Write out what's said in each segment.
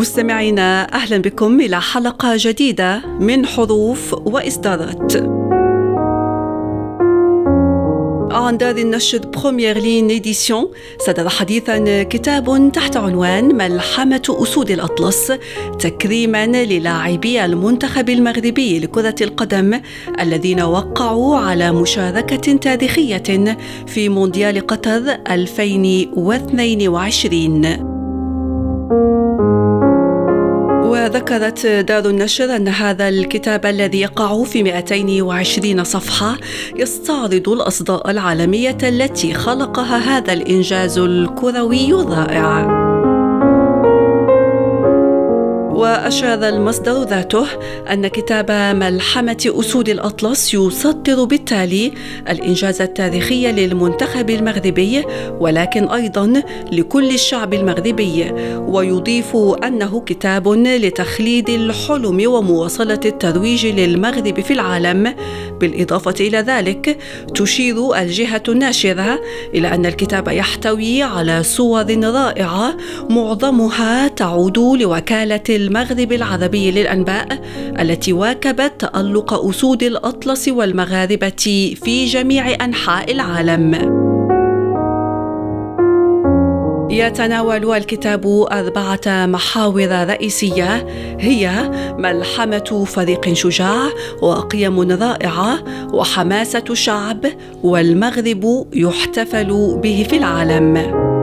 مستمعينا أهلا بكم إلى حلقة جديدة من حروف وإصدارات. عن دار النشر بروميير لين إديسيون صدر حديثا كتاب تحت عنوان ملحمة أسود الأطلس تكريما للاعبي المنتخب المغربي لكرة القدم الذين وقعوا على مشاركة تاريخية في مونديال قطر 2022 وذكرت دار النشر أن هذا الكتاب الذي يقع في 220 صفحة يستعرض الأصداء العالمية التي خلقها هذا الإنجاز الكروي الرائع. وأشار المصدر ذاته أن كتاب ملحمة أسود الأطلس يسطر بالتالي الإنجاز التاريخي للمنتخب المغربي ولكن أيضا لكل الشعب المغربي ويضيف أنه كتاب لتخليد الحلم ومواصلة الترويج للمغرب في العالم بالإضافة إلى ذلك تشير الجهة الناشرة إلى أن الكتاب يحتوي على صور رائعة معظمها تعود لوكالة المغرب العربي للأنباء التي واكبت تألق أسود الأطلس والمغاربة في جميع أنحاء العالم. يتناول الكتاب أربعة محاور رئيسية هي ملحمة فريق شجاع وقيم رائعة وحماسة شعب والمغرب يحتفل به في العالم.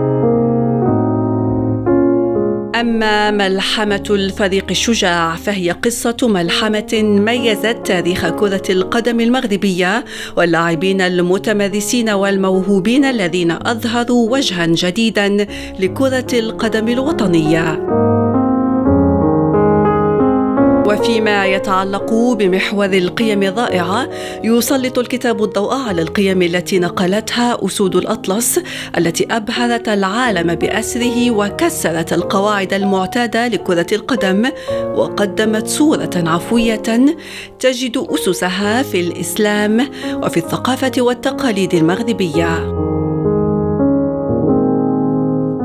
أما ملحمة الفريق الشجاع فهي قصة ملحمة ميزت تاريخ كرة القدم المغربية واللاعبين المتمرسين والموهوبين الذين أظهروا وجها جديدا لكرة القدم الوطنية. وفيما يتعلق بمحور القيم الرائعة يسلط الكتاب الضوء على القيم التي نقلتها أسود الأطلس التي أبهرت العالم بأسره وكسرت القواعد المعتادة لكرة القدم وقدمت صورة عفوية تجد أسسها في الإسلام وفي الثقافة والتقاليد المغربية.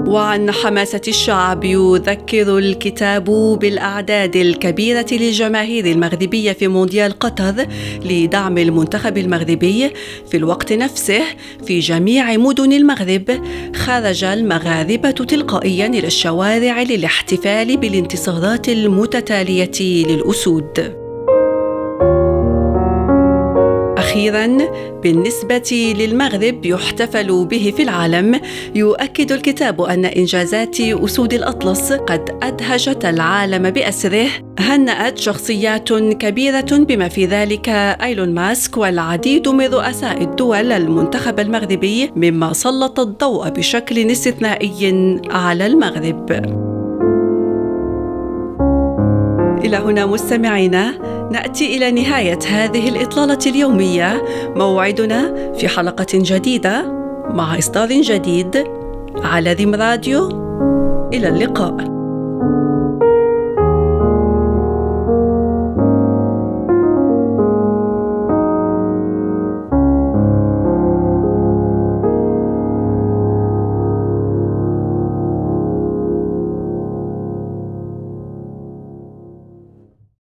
وعن حماسة الشعب يذكر الكتاب بالأعداد الكبيرة للجماهير المغربية في مونديال قطر لدعم المنتخب المغربي في الوقت نفسه في جميع مدن المغرب خرج المغاربة تلقائيا إلى الشوارع للاحتفال بالانتصارات المتتالية للأسود. أخيرا بالنسبة للمغرب يحتفل به في العالم يؤكد الكتاب أن إنجازات أسود الأطلس قد أدهشت العالم بأسره. هنأت شخصيات كبيرة بما في ذلك أيلون ماسك والعديد من رؤساء الدول المنتخب المغربي مما سلط الضوء بشكل استثنائي على المغرب. إلى هنا مستمعينا نأتي إلى نهاية هذه الإطلالة اليومية. موعدنا في حلقة جديدة مع إصدار جديد على ذم راديو. إلى اللقاء.